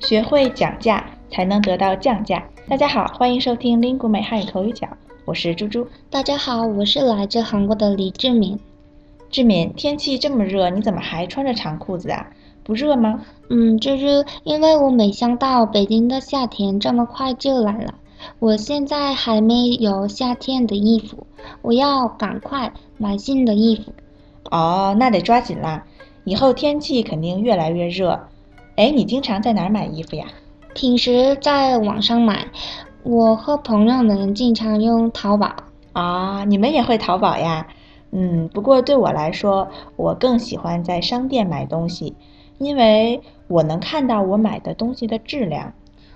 学会讲价才能得到降价。大家好，欢迎收听 Lingu 美汉语口语角，我是猪猪。大家好，我是来自韩国的李志敏。志敏，天气这么热，你怎么还穿着长裤子啊？不热吗？嗯，猪猪因为我没想到北京的夏天这么快就来了。我现在还没有夏天的衣服，我要赶快买新的衣服。哦，那得抓紧啦，以后天气肯定越来越热。哎，你经常在哪儿买衣服呀？平时在网上买，我和朋友们经常用淘宝。啊，你们也会淘宝呀？嗯，不过对我来说，我更喜欢在商店买东西，因为我能看到我买的东西的质量。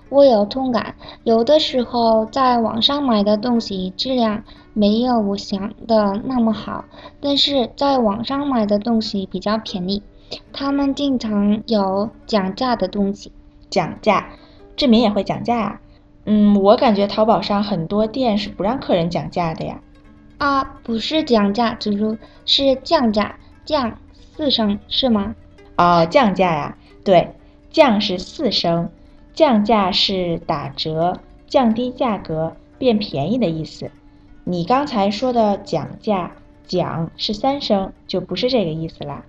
我有同感，有的时候在网上买的东西质量没有我想的那么好，但是在网上买的东西比较便宜，他们经常有讲价的东西。讲价，志明也会讲价啊。嗯，我感觉淘宝上很多店是不让客人讲价的呀。啊，不是讲价，猪猪是降价，降四声是吗？哦，降价呀，对，降是四声。降价是打折、降低价格、变便宜的意思。你刚才说的讲价，讲是三声，就不是这个意思啦。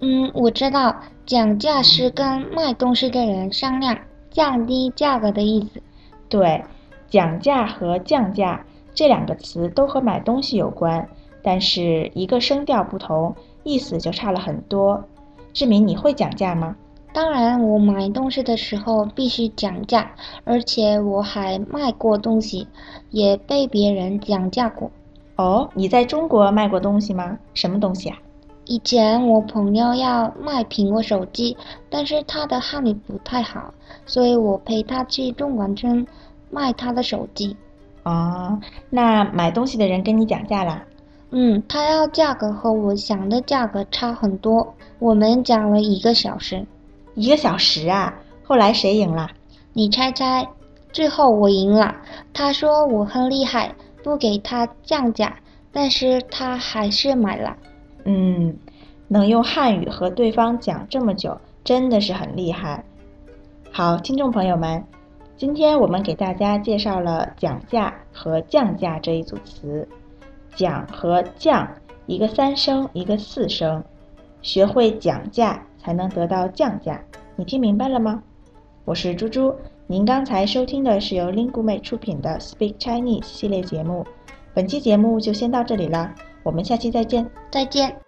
嗯，我知道，讲价是跟卖东西的人商量降低价格的意思。对，讲价和降价这两个词都和买东西有关，但是一个声调不同，意思就差了很多。志明，你会讲价吗？当然，我买东西的时候必须讲价，而且我还卖过东西，也被别人讲价过。哦，你在中国卖过东西吗？什么东西啊？以前我朋友要卖苹果手机，但是他的汉语不太好，所以我陪他去中关村卖他的手机。哦，那买东西的人跟你讲价啦？嗯，他要价格和我想的价格差很多，我们讲了一个小时。一个小时啊！后来谁赢了？你猜猜。最后我赢了。他说我很厉害，不给他降价，但是他还是买了。嗯，能用汉语和对方讲这么久，真的是很厉害。好，听众朋友们，今天我们给大家介绍了讲价和降价这一组词。讲和降，一个三声，一个四声。学会讲价。才能得到降价，你听明白了吗？我是猪猪，您刚才收听的是由 Lingu 美出品的 Speak Chinese 系列节目，本期节目就先到这里了，我们下期再见，再见。